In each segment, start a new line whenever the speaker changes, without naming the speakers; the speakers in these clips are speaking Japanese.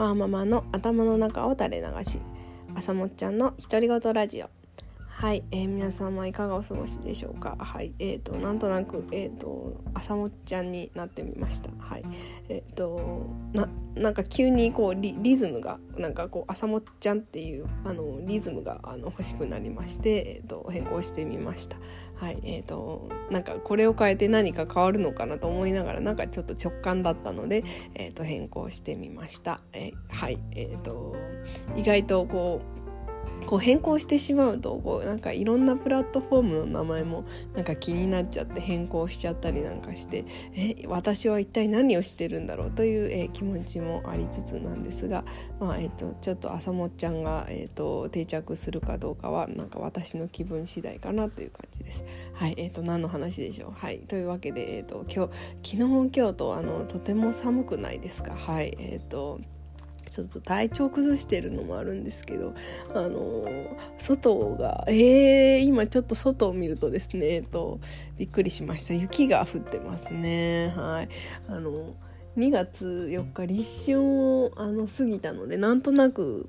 ワーママの頭の中を垂れ流し朝もっちゃんの独り言ラジオ。はい、えー、皆様いかがお過ごしでしょうか？はいえーとなんとなくえっ、ー、と朝もっちゃんになってみました。はいえっ、ー、とななんか急にこうリリズムがなんかこう朝もっちゃんっていうあのリズムがあの欲しくなりましてえっ、ー、と変更してみました。はいえっ、となんかこれを変えて何か変わるのかなと思いながらなんかちょっと直感だったのでえっ、と変更してみました。えはいえっ、と意外とこうこう変更してしまうとこうなんかいろんなプラットフォームの名前もなんか気になっちゃって変更しちゃったりなんかしてえ私は一体何をしてるんだろうという、え、気持ちもありつつなんですが、まあえーと、ちょっと朝もっちゃんが、えーと、定着するかどうかはなんか私の気分次第かなという感じです。はいえーと、何の話でしょう、はい、というわけで、えー、と今日昨日今日とあのとても寒くないですか？はいえっ、ー、とちょっと体調崩してるのもあるんですけどあの外がえー、今ちょっと外を見るとですねとびっくりしました。雪が降ってますね。はい。あの2月4日立春をあの過ぎたのでなんとなく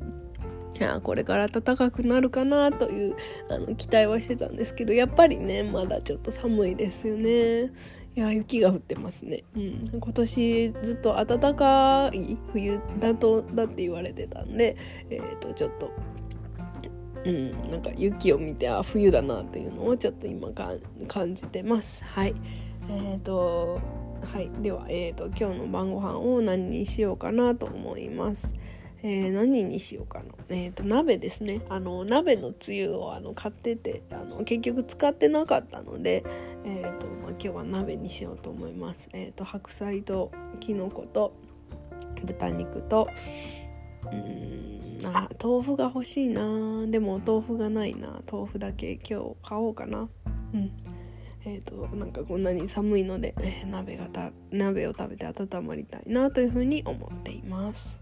これから暖かくなるかなというあの期待はしてたんですけどやっぱりねまだちょっと寒いですよね。いや雪が降ってますね、うん、今年ずっと暖かい冬だとだって言われてたんで、えー、とちょっとうん、なんか雪を見てあ冬だなというのをちょっと今か感じてます。はい。えっ、ー、とはい。では、えーと、今日の晩ご飯を何にしようかなと思います。えー、何にしようかな、えーと、鍋ですね。あの鍋のつゆをあの買っててあの結局使ってなかったので、えーと、今日は鍋にしようと思います、えーと、白菜ときのこと豚肉とうんあ豆腐が欲しいな。でも豆腐がないな。豆腐だけ今日買おうかな。うん。えーと、なんかこんなに寒いので、えー、鍋がた鍋を食べて温まりたいなというふうに思っています。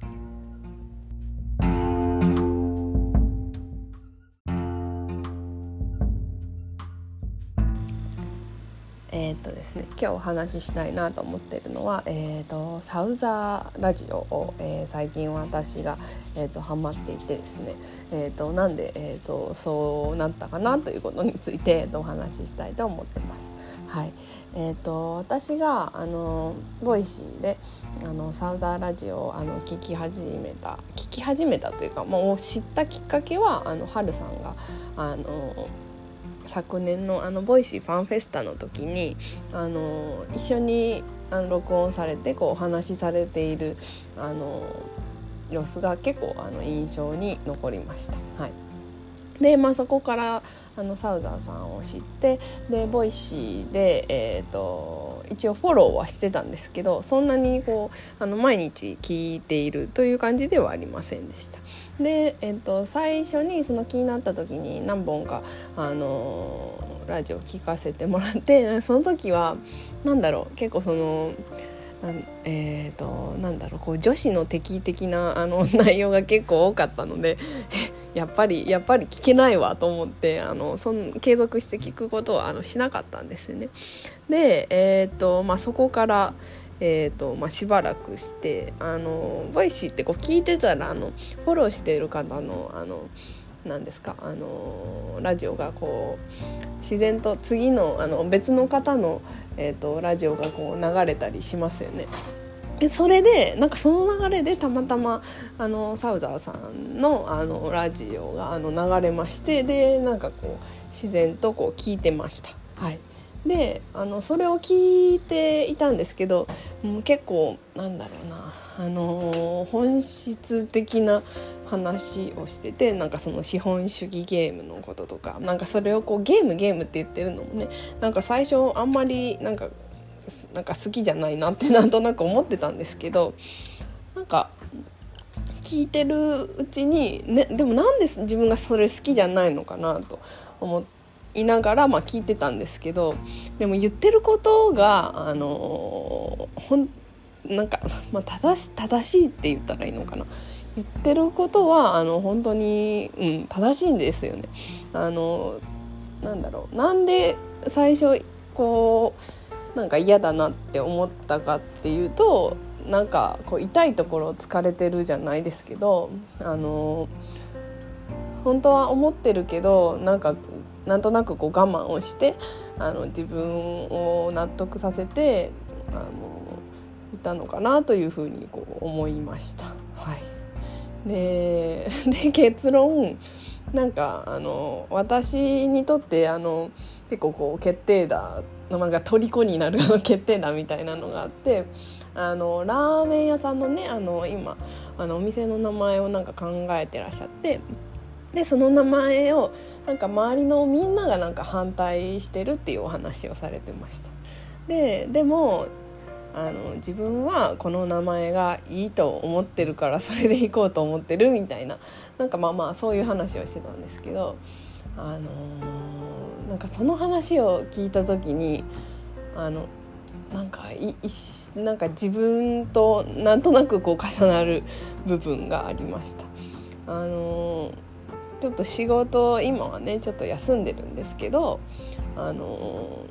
えーとですね、今日お話ししたいなと思っているのは、えーと、サウザーラジオを、えー、最近私が、えーと、ハマっていてですね、えー、となんで、えー、とそうなったかなということについて、えー、とお話ししたいと思ってます。はいえー、と私があのボイシーであのサウザーラジオをあの聞き始めた聞き始めたというかもう知ったきっかけはあの春さんがあの昨年のあのボイシーファンフェスタの時にあの一緒にあの録音されてこうお話しされているあの様子が結構あの印象に残りました。はいでまあ、そこからあのサウザーさんを知ってでボイシーで、えーと、一応フォローはしてたんですけどそんなにこうあの毎日聞いているという感じではありませんでした。で、えっと、最初にその気になった時に何本か、あの、ラジオ聞かせてもらってその時は何だろう結構その。えーと、なんだろうこう女子の敵的なあの 内容が結構多かったので やっぱりやっぱり聞けないわと思ってあのそん継続して聞くことはあのしなかったんですよね。で、えーとまあ、そこから、えーとまあ、しばらくしてあのボイシーってこう聞いてたらあのフォローしている方のあのなんですか？あのラジオがこう自然と次のあの別の方の、えーと、ラジオがこう流れたりしますよね。でそれでなんかその流れでたまたまあのサウザーさんのあのラジオがあの流れましてでなんかこう自然とこう聞いてました。はい、であのそれを聞いていたんですけどもう結構なんだろうなあの本質的な話をしててなんかその資本主義ゲームのこととかなんかそれをこうゲームゲームって言ってるのもねなんか最初あんまりなんかなんか好きじゃないなってなんとなく思ってたんですけどなんか聞いてるうちに、ね、でもなんで自分がそれ好きじゃないのかなと思いながら、まあ、聞いてたんですけどでも言ってることがあのほんなんか、まあ、正し正しいって言ったらいいのかな。言ってることはあの本当に、うん、正しいんですよね。あのなんだろうなんで最初こうなんか嫌だなって思ったかっていうとなんかこう痛いところを疲れてるじゃないですけどあの本当は思ってるけどなんかなんとなくこう我慢をしてあの自分を納得させてあのいたのかなというふうにこう思いました。はい、でで結論なんかあの私にとってあの結構こう決定打なんか虜になる 決定打みたいなのがあってあのラーメン屋さんのねあの今あのお店の名前をなんか考えてらっしゃってでその名前をなんか周りのみんながなんか反対してるっていうお話をされてました。ででもあの自分はこの名前がいいと思ってるからそれで行こうと思ってるみたいななんかまあまあそういう話をしてたんですけど、あのー、なんかその話を聞いた時にあのなんかいなんか自分となんとなくこう重なる部分がありました。あのー、ちょっと仕事今はねちょっと休んでるんですけどあの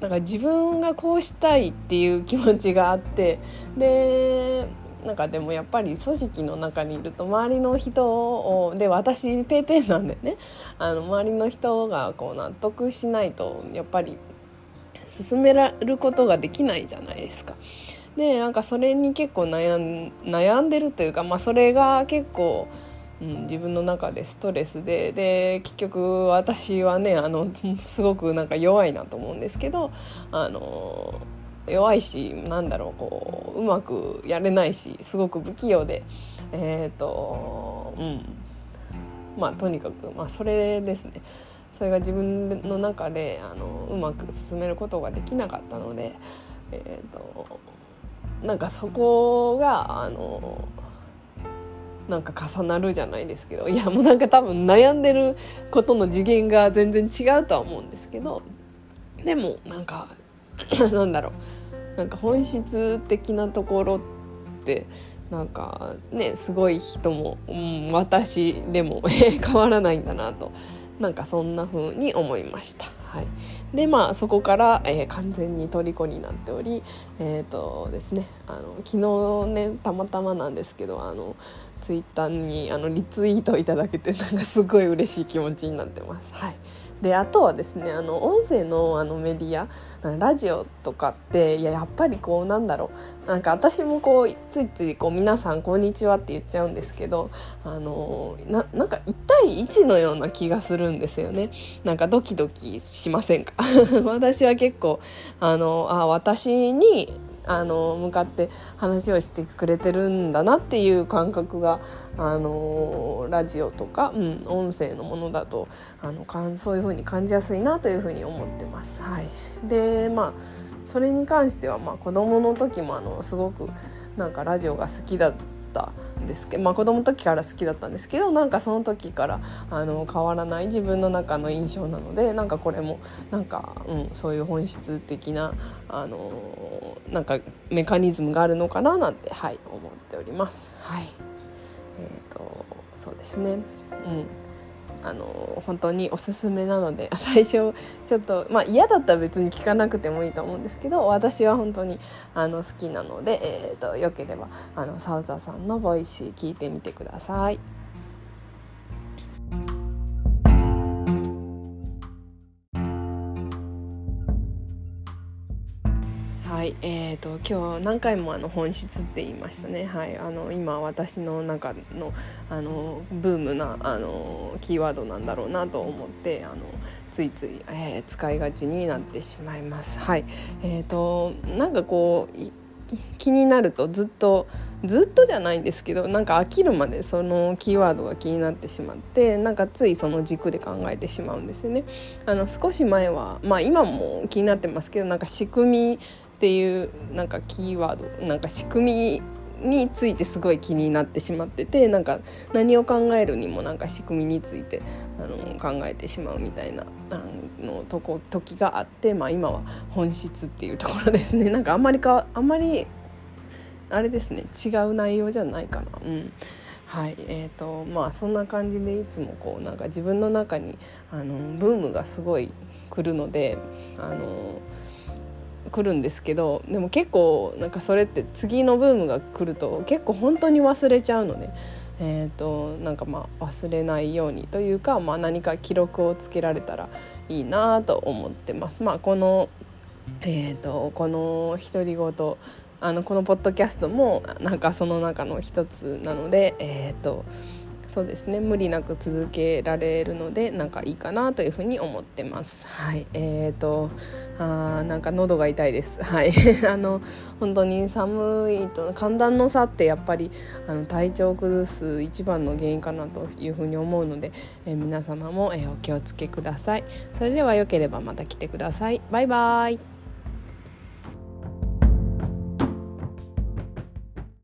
なんか自分がこうしたいっていう気持ちがあってでなんかでもやっぱり組織の中にいると周りの人をで私ペイペイなんでねあの周りの人がこう納得しないとやっぱり進められることができないじゃないですか。でなんかそれに結構悩ん悩んでるというか、まあ、それが結構うん、自分の中でストレスで。で結局私はねあのすごくなんか弱いなと思うんですけどあの弱いしなんだろうこううまくやれないしすごく不器用で。えっ、ー、とうん。まあとにかく、まあ、それですね。それが自分の中であのうまく進めることができなかったのでえっ、ー、となんかそこがあのなんか重なるじゃないですけどいやもうなんか多分悩んでることの次元が全然違うとは思うんですけどでもなんか なんだろう。なんか本質的なところってなんかねすごい人も、うん、私でも変わらないんだなと。なんかそんな風に思いました。はい、でまあそこから、えー、完全に虜になっておりえっ、ー、とですねあの昨日ねたまたまなんですけどあのツイッターにあのリツイートいただけて なんかすごい嬉しい気持ちになってます。はい。であとはですねあの音声のあのメディアラジオとかっていややっぱりこうなんだろう。なんか私もこうついついこう「皆さんこんにちは」って言っちゃうんですけどあのななんか1対1のような気がするんですよね。なんかドキドキしませんか？私は結構あのあ私にあの向かって話をしてくれてるんだなっていう感覚があのラジオとか、うん、音声のものだとあのかんそういうふうに感じやすいなというふうに思ってます。はい、でまあそれに関しては、まあ、子どもの時もあのすごくなんかラジオが好きだったですけど、まあ、子供の時から好きだったんですけどなんかその時からあの変わらない自分の中の印象なのでなんかこれもなんか、うん、そういう本質的なあのなんかメカニズムがあるのかななんて、はい、思っております。はい。えーと、そうですね、うん。あの本当におすすめなので 最初ちょっとまあ嫌だったら別に聞かなくてもいいと思うんですけど私は本当にあの好きなので、えーと、よければあのサウザーさんのボイシー聞いてみてください。はい、えーと、今日何回もあの本質って言いましたね、はい、あの今私の中のあのブームなあのキーワードなんだろうなと思ってあのついつい、えー、使いがちになってしまいます。はいえーと、なんかこう気になるとずっとずっとじゃないんですけどなんか飽きるまでそのキーワードが気になってしまってなんかついその軸で考えてしまうんですよね。あの少し前はまあ今も気になってますけどなんか仕組みっていうなんかキーワードなんか仕組みについてすごい気になってしまっててなんか何を考えるにもなんか仕組みについてあの考えてしまうみたいなあのとこ時があって、まあ、今は本質っていうところですね。なんかあんまりかあんまりあれですね違う内容じゃないかな。うん。はい。えーとまあ、そんな感じでいつもこうなんか自分の中にあのブームがすごい来るのであの来るんですけどでも結構なんかそれって次のブームが来ると結構本当に忘れちゃうので、えーと、なんかまあ忘れないようにというか、まあ、何か記録をつけられたらいいなと思ってます。まあ、このえーと、この独り言あのこのポッドキャストもなんかその中の一つなので、えーとそうですね。無理なく続けられるのでなんかいいかなというふうに思ってます。はい。えーとあなんか喉が痛いです。はい。あの本当に寒いと寒暖の差ってやっぱりあの体調を崩す一番の原因かなというふうに思うので、えー、皆様も、えー、お気をつけください。それでは良ければまた来てください。バイバイ。